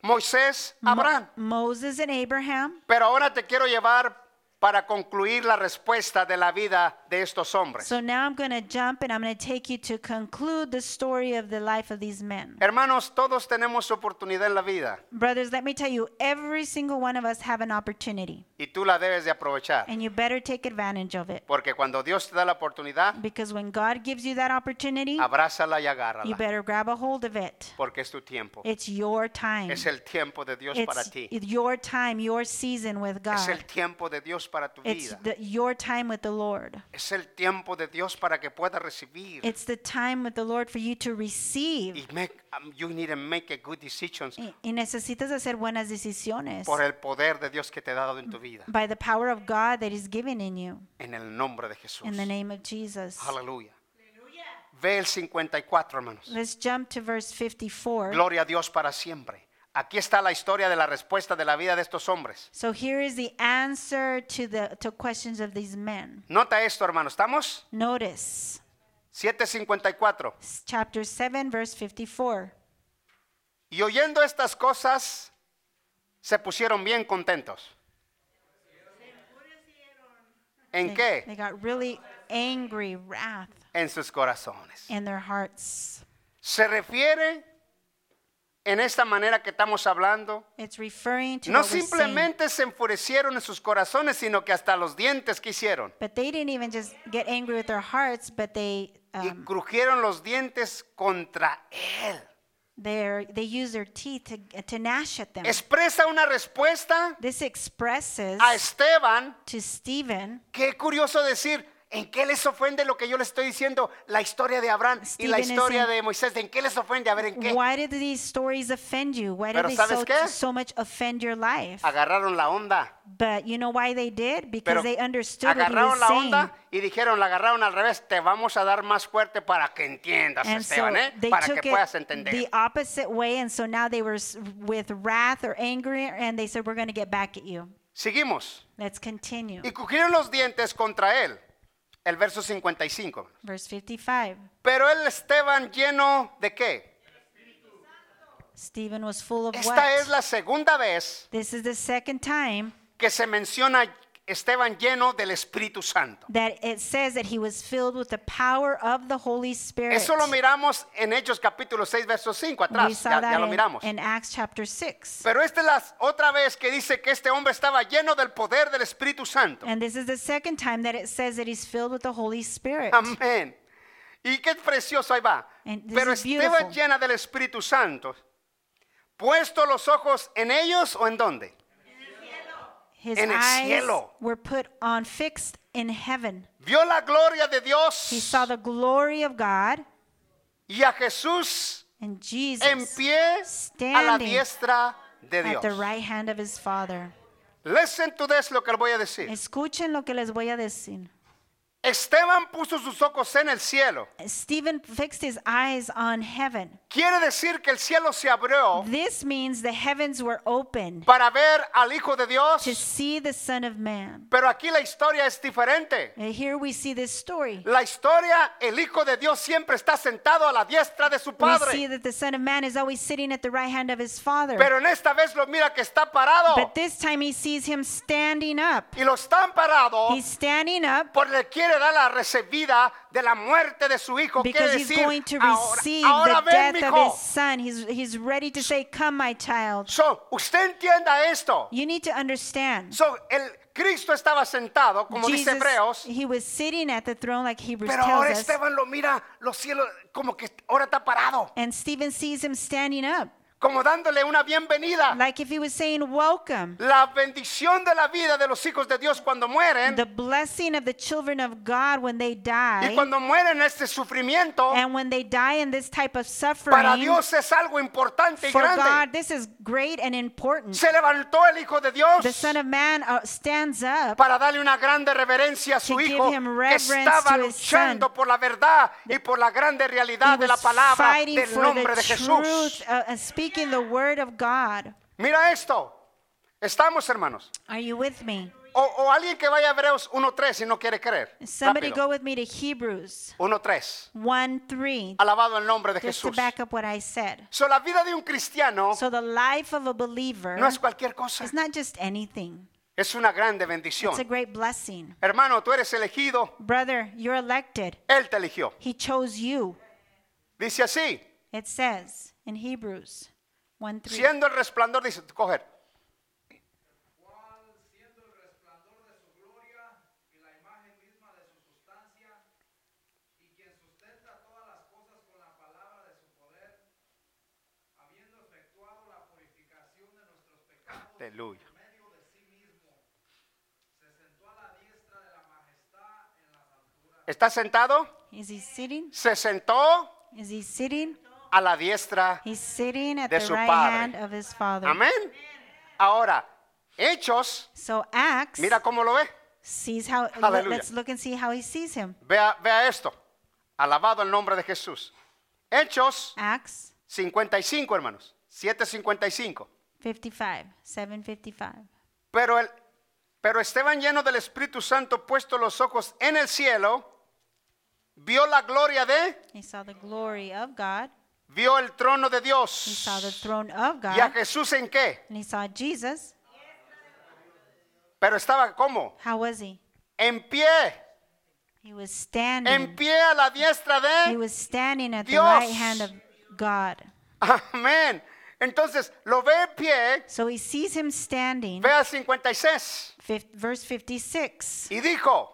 Moisés, Mo- Abraham. Moses and Abraham. Pero ahora te quiero llevar para concluir la respuesta de la vida de estos hombres. So now I'm going to jump and I'm going to take you to conclude the story of the life of these men. Hermanos, todos tenemos oportunidad en la vida Brothers, let me tell you, every single one of us have an opportunity, y tú la debes de aprovechar. and you better take advantage of it. Porque cuando Dios te da la oportunidad, Because when God gives you that opportunity, abrázala y you agárrala. better grab a hold of it. Porque es tu tiempo. It's your time. Es el tiempo de Dios para It's ti. your time, your season with Es God. el tiempo de Dios para tu It's vida. the, your time with the Lord. Es el tiempo de Dios para que puedas recibir. It's the time with the Lord for you to Y receive. make, um, you need to make a good decisions Y, y necesitas hacer buenas decisiones por el poder de Dios que te ha dado en tu vida. by the power of God that is given in you. En el nombre de Jesús. In the name of Jesus. Aleluya. Ve el 54, hermanos. Let's jump to verse 54. Gloria a Dios para siempre. Aquí está la historia de la respuesta de la vida de estos hombres. So here is the answer to the to questions of these men. Nota esto, hermano. ¿Estamos? Notice 754. s- chapter 7 verse 54. Y oyendo estas cosas, se pusieron bien contentos. ¿En They, qué? they got really angry, wrath En sus corazones. in their hearts. Se refiere en esta manera que estamos hablando. It's referring to No simplemente se enfurecieron en sus corazones, sino que hasta los dientes quisieron. But they didn't even just get angry with their hearts, but they Y um, crujieron los dientes contra él. they use their teeth to, to gnash at them. Expresa una respuesta This expresses a Esteban. to Stephen. Qué curioso decir, ¿en qué les ofende lo que yo les estoy diciendo? La historia de Abraham y la historia de Moisés. ¿En qué les ofende? A ver, ¿en qué? Why did these stories offend you? Why did Pero they ¿sabes so, qué? so much offend your life? Agarraron la onda. But you know why they did? Because Pero they understood what he agarraron was la saying. onda y dijeron, la agarraron al revés. Te vamos a dar más fuerte para que entiendas, And so Esteban, ¿eh? they Para took que puedas it entender. the opposite way, and so now they were s- with wrath or angry, and they said, "We're going to get back at you." Seguimos. Let's continue. Y cogieron los dientes contra él. El verso 55. Verse 55. Pero él Esteban lleno de qué? Stephen was full of Esta what? es la segunda vez This is the second time que se menciona Esteban lleno del Espíritu Santo. that it says that he was filled with the power of the Holy Spirit. Eso lo miramos en Hechos capítulo 6, verso 5 we atrás. Ya, ya lo in, miramos. in Acts chapter 6. Pero esta es la otra vez que dice que este hombre estaba lleno del poder del Espíritu Santo. And this is the second time that it says that he's filled with the Holy Spirit. Amén. Y qué precioso ahí va. Pero Esteban llena del Espíritu Santo. Puesto los ojos en ellos o en dónde? His En el eyes cielo. were put on fixed in heaven. Vio la gloria de Dios He saw the glory of God y a Jesús and Jesus en pie a la standing diestra de at the right hand of his Father. Listen to this lo que voy a decir. Escuchen lo que les voy a decir. Esteban puso sus ojos en el cielo. Stephen fixed his eyes on heaven. Quiere decir que el cielo se abrió This means the heavens were open para ver al Hijo de Dios. to see the Son of Man. Pero aquí la historia es diferente. And here we see this story. La historia, el Hijo de Dios siempre está sentado a la diestra de su We see Padre. that the Son of Man is always sitting at the right hand of his Father. Pero en esta vez lo mira que está parado. But this time he sees him standing up. Y lo están parado He's standing up porque le quiere dar la recibida de la muerte de su hijo. Quiere because he's decir, going to receive ahora the ven, death of mijo. his son. He's, he's ready to say, Come, my child. So, usted entienda esto. You need to understand. So, el Cristo estaba sentado, como dice Jesus, Hebreos, he was sitting at the throne like Hebrews pero tells ahora us. Esteban lo mira los cielos como que ahora está parado, And Stephen sees him standing up, como dándole una bienvenida. like if he was saying, Welcome. La bendición de la vida de los hijos de Dios cuando mueren The blessing of the children of God when they y die, cuando mueren en este sufrimiento, and when they die in this type of para suffering, Dios es algo importante y for God, grande. this is great and important. Se levantó el Hijo de Dios The Son of Man uh, stands up para darle una grande reverencia a su hijo que estaba luchando por la verdad y por la grande realidad de la palabra del nombre de Jesús. Speaking the word of God. Mira esto. Estamos, hermanos. Are you with me? O, o alguien que vaya a Hebreos 1.3 si no quiere creer. Somebody Rápido. go with me to Hebrews 1.3. 1 3, Alabado el nombre de just to Jesús. back up what I said. So, la vida de un cristiano So, the life of a believer no es cualquier cosa. is not just anything, Es una grande bendición. it's a great blessing. Hermano, tú eres elegido. Brother, you're elected, Él te eligió. He chose you. Dice así. It says in Hebrews 1 3. Siendo el resplandor, dice, coger. cual siendo el resplandor de su gloria y la imagen misma de su sustancia, y quien sustenta todas las cosas con la palabra de su poder, habiendo efectuado la purificación de nuestros pecados Aleluya. por medio de sí mismo, se sentó a la diestra de la majestad en las alturas. ¿Está sentado? Is he sitting? Se sentó Is he sitting? A la diestra. He's sitting at De the su right Padre. hand of his Father. Amén. Ahora, Hechos, So Acts mira cómo lo ve. sees how. Hallelujah. Let's look and see how he sees him. Vea, vea esto. Alabado el nombre de Jesús. Hechos Acts 55, hermanos. 755. 55, 755. Pero, el, pero Esteban lleno del Espíritu Santo, puesto los ojos en el cielo, vio la gloria de, He saw the glory of God. Vio el trono de He Dios. saw the throne of ¿Y a God. Jesús en qué? And he saw Jesus. Pero estaba como How was he? en pie, He was en standing. pie a la diestra He de. was standing at the Dios. right hand of God. Amén. Entonces lo ve en pie, So he sees him standing. vea 56. Fif- Verse 56. Y dijo,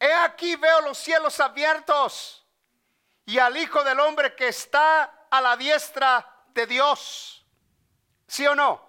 he aquí veo los cielos abiertos y al Hijo del Hombre que está a la diestra de Dios. ¿Sí o no?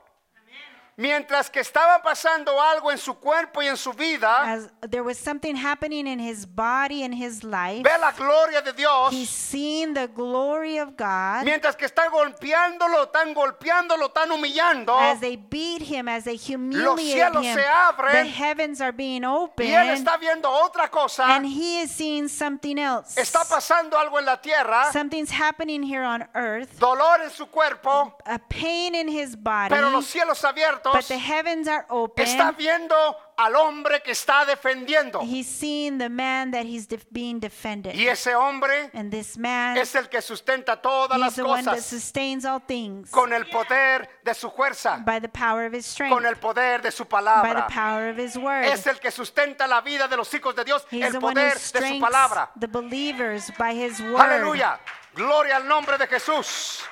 Mientras que estaba pasando algo en su cuerpo y en su vida, As there was something happening in his body and his life, ve la gloria de Dios. he's seen the glory of God Mientras que están golpeándolo, están golpeándolo, están humillando. as they beat him, as they humiliate cielos him. se abren. The heavens are being Y él opened, está viendo otra cosa. and he is seeing something else. Está pasando algo en la tierra. Something's happening here on earth, Dolor en su cuerpo. a pain in his body, Pero los cielos abiertos. But the heavens are open. Está viendo al hombre que está defendiendo. He's seeing the man that he's def- being defended. Y ese hombre And this man, es el que sustenta todas las the one that cosas sustains all things con el poder de su fuerza, by the power of his strength, con el poder de su by the palabra. power of his word. Es el que sustenta la vida de los hijos de Dios, He's el the one who poder de su strengthens palabra. the believers by his word. Aleluya. Gloria al nombre de Jesús.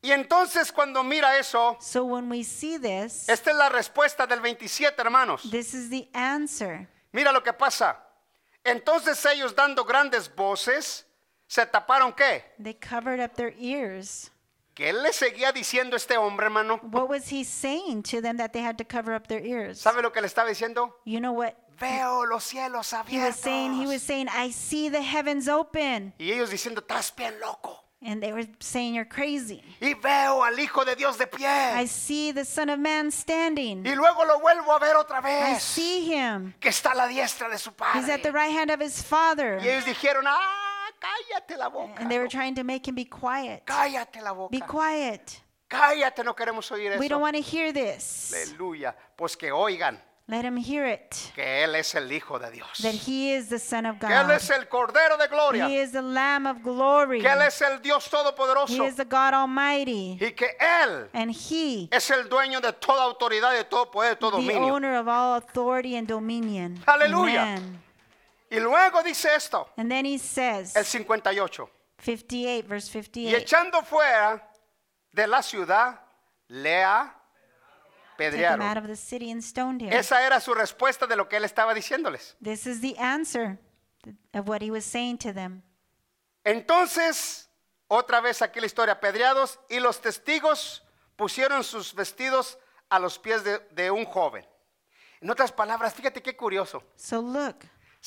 Y entonces cuando mira eso, So when we see this, esta es la respuesta del 27, hermanos. this is the answer. Mira lo que pasa. Entonces ellos dando grandes voces, se taparon qué? They covered up their ears. Que él le seguía diciendo este hombre, hermano. What was he saying to them that they had to cover up their ears? ¿Sabe lo que le estaba diciendo? You know what Veo los cielos he was saying? He was abiertos. saying, I see the heavens open. Y ellos diciendo, estás bien loco. And they were saying, You're crazy. Y veo al Hijo de Dios de I see the Son of Man standing. Y luego lo vuelvo a ver otra I see him. Que está a la diestra de su He's at the right hand of his Father. Y ellos dijeron, ah, cállate la boca. And they were trying to make him be quiet. Cállate la Be quiet. Cállate, no queremos oír We don't want to hear this. Aleluya. Pues que oigan Let him hear it. que Él es el Hijo de Dios. That he is the Son of Que Él God. es el Cordero de Gloria. He is the Lamb of glory. Que Él es el Dios He Todopoderoso. is the God Almighty. Y que Él And he, es el dueño de toda autoridad, de todo poder, de todo the dominio. owner of all authority and dominion. Aleluya. Amen. Y luego dice esto, And then he says, el 58. 58, verse Y 58. echando fuera de la ciudad, le Took him out apedrearon. of the city and stoned him. Esa era su respuesta de lo que él estaba diciéndoles. This is the answer of what he was saying to them. Entonces, otra vez aquí la historia, apedreados y los testigos pusieron sus vestidos a los pies de, de un joven. En otras palabras, fíjate qué curioso. So look,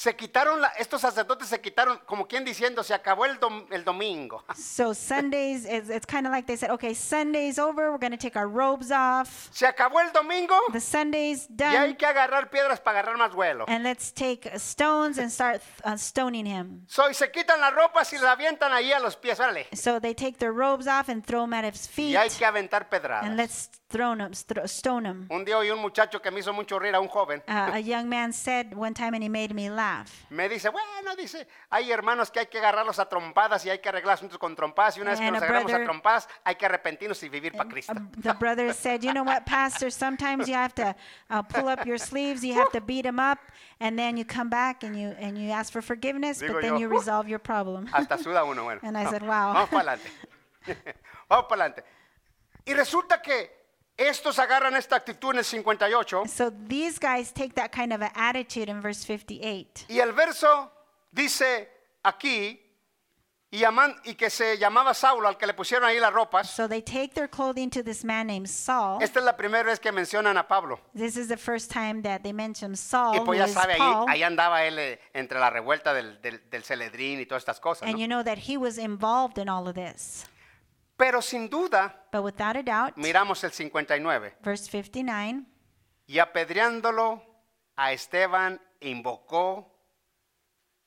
Se quitaron, la- estos sacerdotes se quitaron, como quien diciendo, se acabó el, dom- el domingo. so Sundays, it's, it's kind of like they said, okay, Sunday's over, we're going to take our robes off. Se acabó el domingo The Sunday's y hay done, que agarrar piedras para agarrar más vuelo. and let's take stones and start uh, stoning him. So, y se quitan las ropas y las avientan ahí a los pies, órale. So they take their robes off and throw him at his feet, Y hay que aventar and pedradas. let's thro- stone him. Un día oí un muchacho que me hizo mucho reír a un joven. Uh, a young man said one time, and he made me laugh. Me dice, bueno, dice, hay hermanos que hay que agarrarlos a trompadas y hay que arreglar asuntos con trompadas. Y una vez que And nos agarramos a trompadas, hay que arrepentirnos y vivir para Cristo. Uh, the brother said, You know what, Pastor? Sometimes you have to uh, pull up your sleeves, you have to beat him up, and then you come back and you and you ask for forgiveness, Digo but then yo, you "Uh." resolve your problem. Hasta suda uno, bueno. And I said, wow. Vamos para adelante. Vamos para adelante. Y resulta que estos agarran esta actitud en el 58 so these guys take that kind of an attitude in verse 58. y el verso dice aquí y, llaman- y que se llamaba Saulo al que le pusieron ahí las ropas. So they take their clothing to this man named Saul. Esta es la primera vez que mencionan a Pablo. This is the first time that they mention Saul, Y pues ya is sabe, ahí, Paul. ahí andaba él eh, entre la revuelta del, del, del Celedrín y todas estas cosas. And ¿no? you know that he was involved in all of this. Pero sin duda, But without a doubt, miramos el 59. verse 59, Y apedreándolo a Esteban, invocó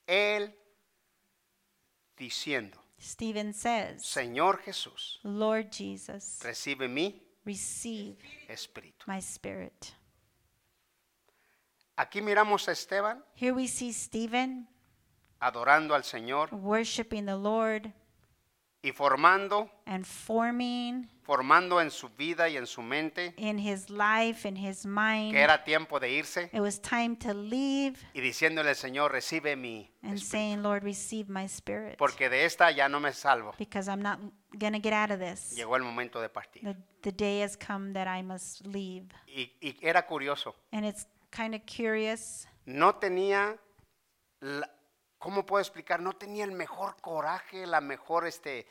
él diciendo, Stephen says, Señor Jesús, Lord Jesus, recibe mi receive espíritu. my spirit. Aquí miramos a Esteban Here we see Stephen adorando al Señor worshiping the Lord y formando, and forming formando en su vida y en su mente in his life, in his mind. que era tiempo de irse It was time to leave y diciéndole Señor, recibe mi and espíritu, saying, Lord, receive my spirit. porque de esta ya no me salvo. Because I'm not to get out of this. Llegó el momento de partir. The, the day has come that I must leave. Y, y era curioso, And it's kind of curious. no tenía, la- ¿cómo puedo explicar? No tenía el mejor coraje, la mejor, este,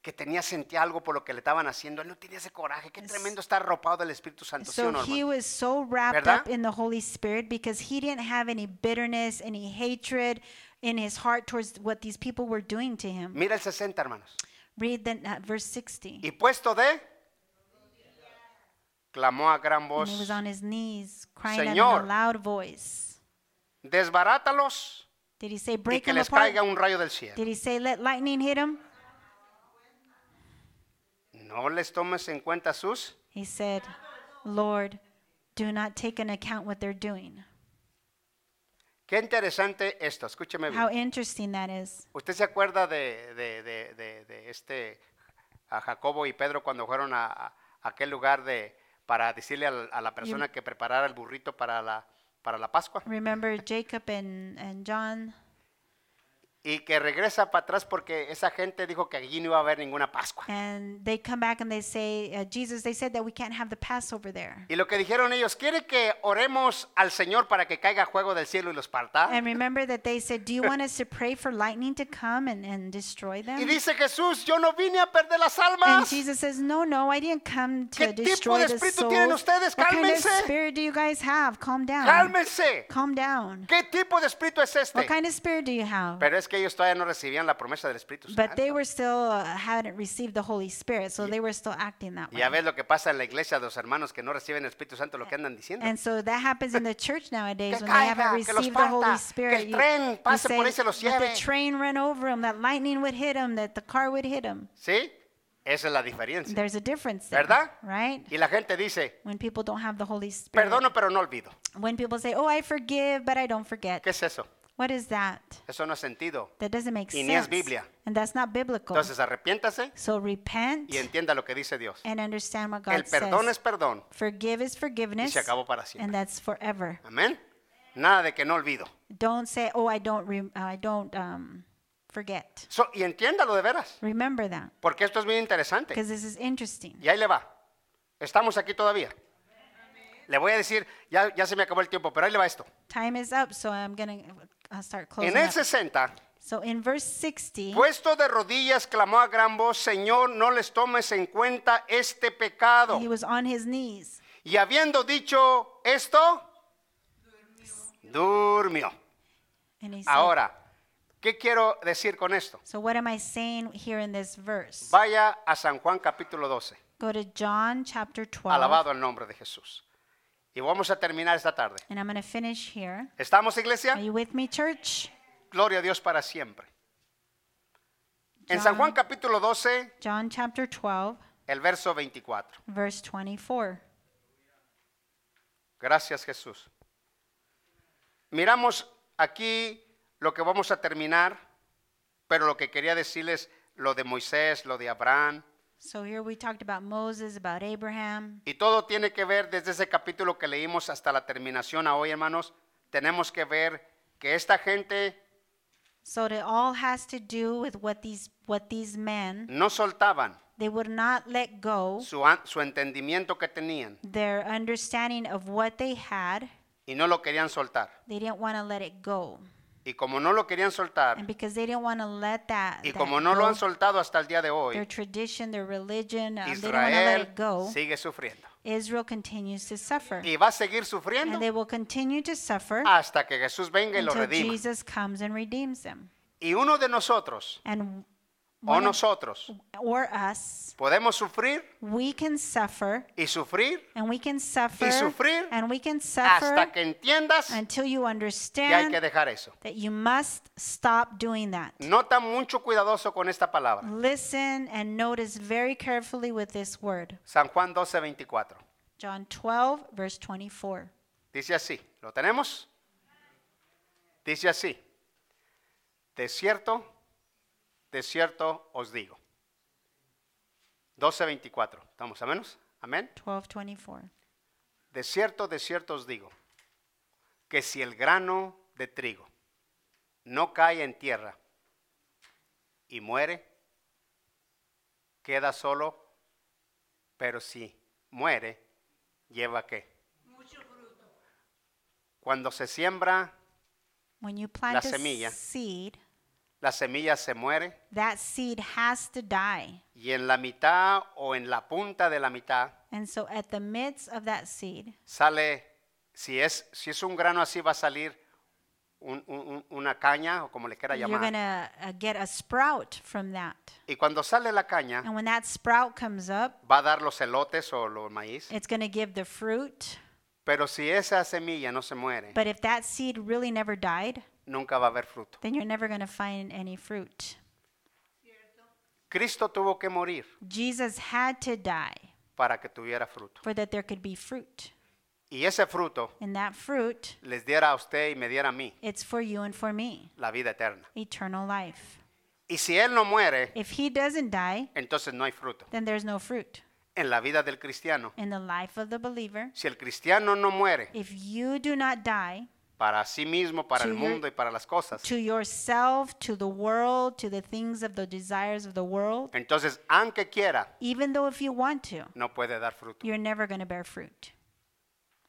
que tenía, sentía algo por lo que le estaban haciendo. Él no tenía ese coraje. Qué tremendo estar arropado del Espíritu Santo, ¿sí So no, he was so wrapped ¿Verdad? up in the Holy Spirit because he didn't have any bitterness, any hatred in his heart towards what these people were doing to him. Mira el 60, hermanos. Read the, uh, verse 60. Y puesto de, clamó a gran And voz, he was on his knees crying out in Señor. a loud voice. desbarátalos Did he say y break que them les apart? caiga un rayo del cielo. Did he say let lightning hit him? No les tomes en cuenta sus He said Lord, do not take into account what they're doing. Qué interesante esto, escúcheme How bien. interesting that is. ¿Usted se acuerda de, de- de- de- de este a Jacobo y Pedro cuando fueron a, a aquel lugar de para decirle al- a, la persona que preparara el burrito para la para la Pascua Remember Jacob and, and John? Y que regresa para atrás porque esa gente dijo que allí no iba a haber ninguna Pascua. And they come back and they say, uh, Jesus, they said that we can't have the Passover there. Y lo que dijeron ellos, ¿quiere que oremos al Señor para que caiga fuego del cielo y los parta? And remember that they said, Do you want us to pray for lightning to come and, and destroy Y them? dice Jesús, yo no vine a perder las And almas. Jesus says, No, no, I didn't come ¿Qué to tipo destroy de the espíritu tienen souls. ustedes? What kind of Cálmense. spirit do you guys have? Calm down. Cálmense. Calm down. ¿Qué tipo de espíritu es este? What kind of spirit do you have? Pero es que ellos todavía no recibían la promesa del Espíritu But Santo. they were still uh, hadn't received the Holy Spirit, so they were still acting that Y ya way. ves lo que pasa en la iglesia de los hermanos que no reciben el Espíritu Santo, lo que andan diciendo. And so that happens in the church nowadays Que when they haven't que los received the Holy parta, que Spirit. el You, tren you pase por say ahí, se los that the lleve. train run over them, that lightning would hit them, that the car would hit them. ¿Sí? Esa es la diferencia. There's a difference there, ¿Verdad? right? Y la gente dice, When people don't have the Holy Spirit. perdono pero no olvido. When people say, "Oh, I forgive, but I don't forget." ¿Qué es eso? What is that? Eso no es sentido. That doesn't make Y ni es sense. Biblia. And that's not biblical. Entonces arrepiéntase so repent y entienda lo que dice Dios. and understand what God El perdón says. es perdón. Forgive is forgiveness. Y se acabó para And siempre. that's forever. Amén. Nada de que no olvido. Don't say, "Oh, I don't re- I don't um, forget." So, y entiéndalo de veras, Remember that porque esto es bien interesante. because this is interesting. Y ahí le va. Estamos aquí todavía. Le voy a decir, ya, ya se me acabó el tiempo, pero ahí le va esto. Time is up, so I'm going to start closing En el up. 60, So in verse 60, puesto de rodillas, clamó a gran voz, Señor, no les tomes en cuenta este pecado. he was on his knees. Y habiendo dicho esto, durmió. And he said, Ahora, ¿qué quiero decir con esto? So what am I saying here in this verse? Vaya a San Juan capítulo 12. Go to John chapter 12. Alabado el nombre de Jesús. Y vamos a terminar esta tarde. And I'm going to finish here. ¿Estamos, Are iglesia? you with me, church? Gloria a Dios para siempre. En San Juan John, capítulo 12, John chapter 12, el verso 24. verse 24. Gracias Jesús. Miramos aquí lo que vamos a terminar, pero lo que quería decirles, lo de Moisés, lo de Abraham, So here we talked about Moses, about Abraham. y todo tiene que ver desde ese capítulo que leímos hasta la terminación a hoy, hermanos. Tenemos que ver que esta gente So it all has to do with what these what these men no soltaban they would not let go su, su entendimiento que tenían their understanding of what they had. y no lo querían soltar. They didn't want to let it go. Y como no lo querían soltar, And because they didn't want to let that, y that como no lo go, han soltado hasta el día de their hoy, tradition, their religion, um, they don't want to let Israel it go. sigue sufriendo. Israel continues to suffer. Y va a seguir sufriendo And they will continue to suffer hasta que Jesús venga y lo until redima. Jesus comes and redeems them. Y uno de nosotros And o nosotros or us, podemos sufrir we can suffer y sufrir and we can suffer sufrir and we can suffer hasta que entiendas until you que hay understand que dejar eso. that you must stop doing that. Nota mucho cuidadoso con esta palabra. Listen and notice very carefully with this word. San Juan 12, 24. John 12, verse 24. Dice así, ¿lo tenemos? Dice así, de cierto, de cierto os digo. 12, 24. ¿Estamos a menos? Amén. 12, 24. De cierto, de cierto os digo, que si el grano de trigo no cae en tierra y muere, queda solo, pero si muere, lleva qué? Cuando se siembra, When you plant a semilla. seed, la semilla se muere that seed has to die. y en la mitad o en la punta de la mitad And so at the midst of that seed, sale, si es, si es un grano así, va a salir un- un- un- una caña o como le quiera you're llamar. going to uh, get a sprout from that. Y cuando sale la caña, And when that sprout comes up, va a dar los elotes o los maíz. it's to give the fruit. Pero si esa semilla no se muere, But if that seed really never died, nunca va a haber fruto. then you're never going to find any fruit. Cristo tuvo que morir Jesus had to die para que tuviera fruto. for that there could be fruit. Y ese fruto And that fruit, les diera a usted y me diera a mí it's for you and for me, la vida eterna. eternal life. Y si él no muere, If he doesn't die, entonces no hay fruto. then there's no fruit. En la vida del cristiano, In the life of the believer, si el cristiano no muere if you do not die para sí mismo, para To el your- mundo y para las cosas, to yourself, to the world, to the things of the desires of the world, entonces aunque quiera, even though if you want to, no puede dar fruto. you're never going to bear fruit.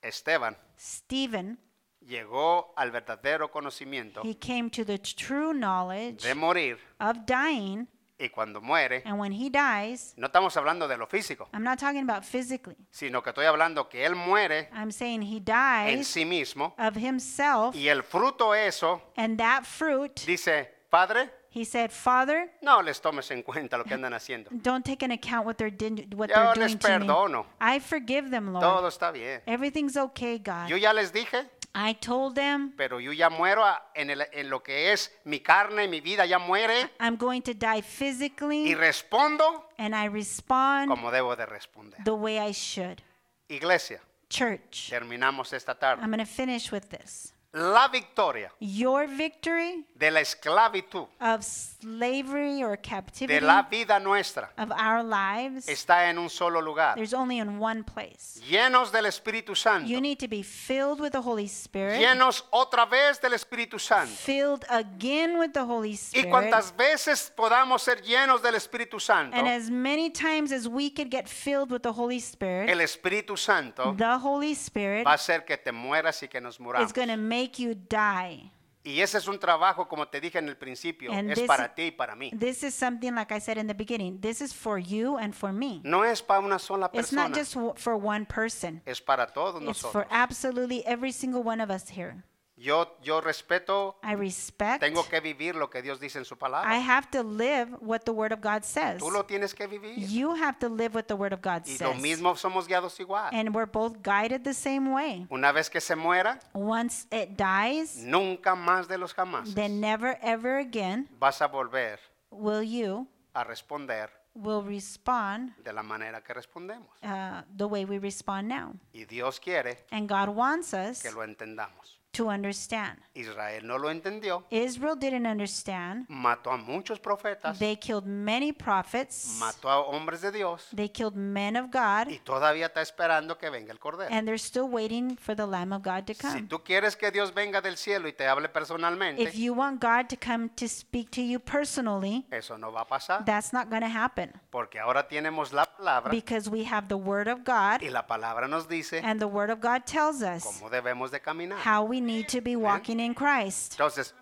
Esteban Stephen, llegó al verdadero conocimiento he came to the true knowledge de morir of dying, y cuando muere, and when he dies, no estamos hablando de lo físico, I'm not talking about physically. sino que estoy hablando que él muere I'm saying he en dies sí mismo of himself, y el fruto eso and that fruit, dice, Padre, he said, Father, no les tomes en cuenta lo que andan haciendo. don't take into account what they're, what Yo they're les doing to me. perdono. I forgive them, Lord. Todo está bien. Everything's okay, God. Yo ya les dije, I told them pero yo ya muero a- en, el- en lo que es mi carne, mi vida ya muere I'm going to die y physically, respondo and I respond como debo de responder. the way I should. Iglesia, Church, terminamos esta tarde. I'm going to finish with this. La victoria Your victory de la esclavitud of slavery or captivity de la vida nuestra of our lives, está en un solo lugar. there's only in one place. Llenos del Espíritu Santo. You need to be filled with the Holy Spirit, Llenos otra vez del Espíritu Santo. filled again with the Holy Y Spirit. cuantas veces podamos ser llenos del Espíritu Santo, And as many times as we could get filled with the Holy Spirit, el Espíritu Santo the Holy Spirit va a hacer que te mueras y que nos is muramos. going to make you die. Y ese es un trabajo, como te dije en el principio, And es this- para ti y para mí. This is something like I said in the beginning. This is for you and for me. No es para una sola It's persona, not just w- for one person. es para todos It's for absolutely every single one of us here. Yo, yo respeto, I respect. tengo que vivir lo que Dios dice en su I palabra. have to live what the Word of God says. Tú lo tienes que vivir. You have to live what the Word of God Y lo says. mismo somos guiados igual. And we're both guided the same way. Una vez que se muera, Once it dies, nunca más de los jamás then never ever again vas a volver will you a responder will respond de la manera que respondemos. uh, the way we respond now. Y Dios quiere And God wants us que lo entendamos. To understand. Israel no lo entendió, Israel didn't understand. mató a muchos profetas, They killed many prophets. mató a hombres de Dios They killed men of God. y todavía está esperando que venga el Cordero. And they're still waiting for the Lamb of God to Si come. tú quieres que Dios venga del cielo y te hable personalmente, If you want God to come to speak to you personally, eso no va a pasar, that's not going to happen porque ahora tenemos la palabra because we have the Word of God, y la palabra nos dice and the Word of God tells us cómo debemos de caminar. how we need to be walking in Christ. Entonces,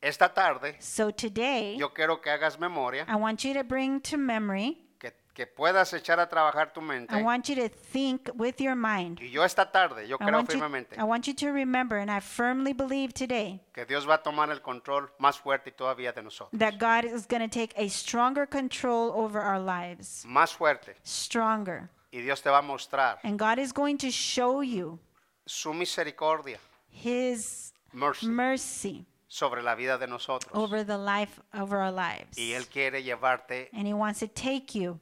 esta tarde So today, yo quiero que hagas memoria, I want you to bring to memory, que, que puedas echar a trabajar tu I want you to think with your mind. Y yo esta tarde, yo I creo want, you, firmemente I want you to remember, and I firmly believe today, que Dios va a tomar el control más fuerte y todavía de nosotros. that God is going to take a stronger control over our lives. Más fuerte. Stronger. Y Dios te va a mostrar And God is going to show you su misericordia, His mercy, mercy sobre la vida de nosotros. over the life over our lives. Y Él quiere llevarte And He wants to take you,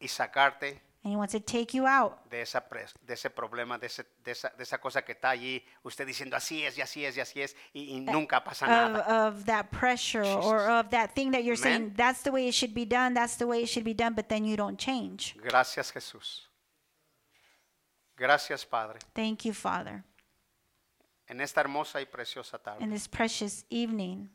y sacarte and He wants to take you out de, esa pres- de ese problema, de, ese- de esa, de esa cosa que está allí, usted diciendo así es y así es y así es, y, y eh, nunca pasa of, nada. of that pressure or of that thing that you're saying, that's the way it should be done, that's the way it should be done, but then you don't change. Gracias Jesús. Gracias Padre. Thank you, Father. En esta hermosa y preciosa tarde. In this precious evening,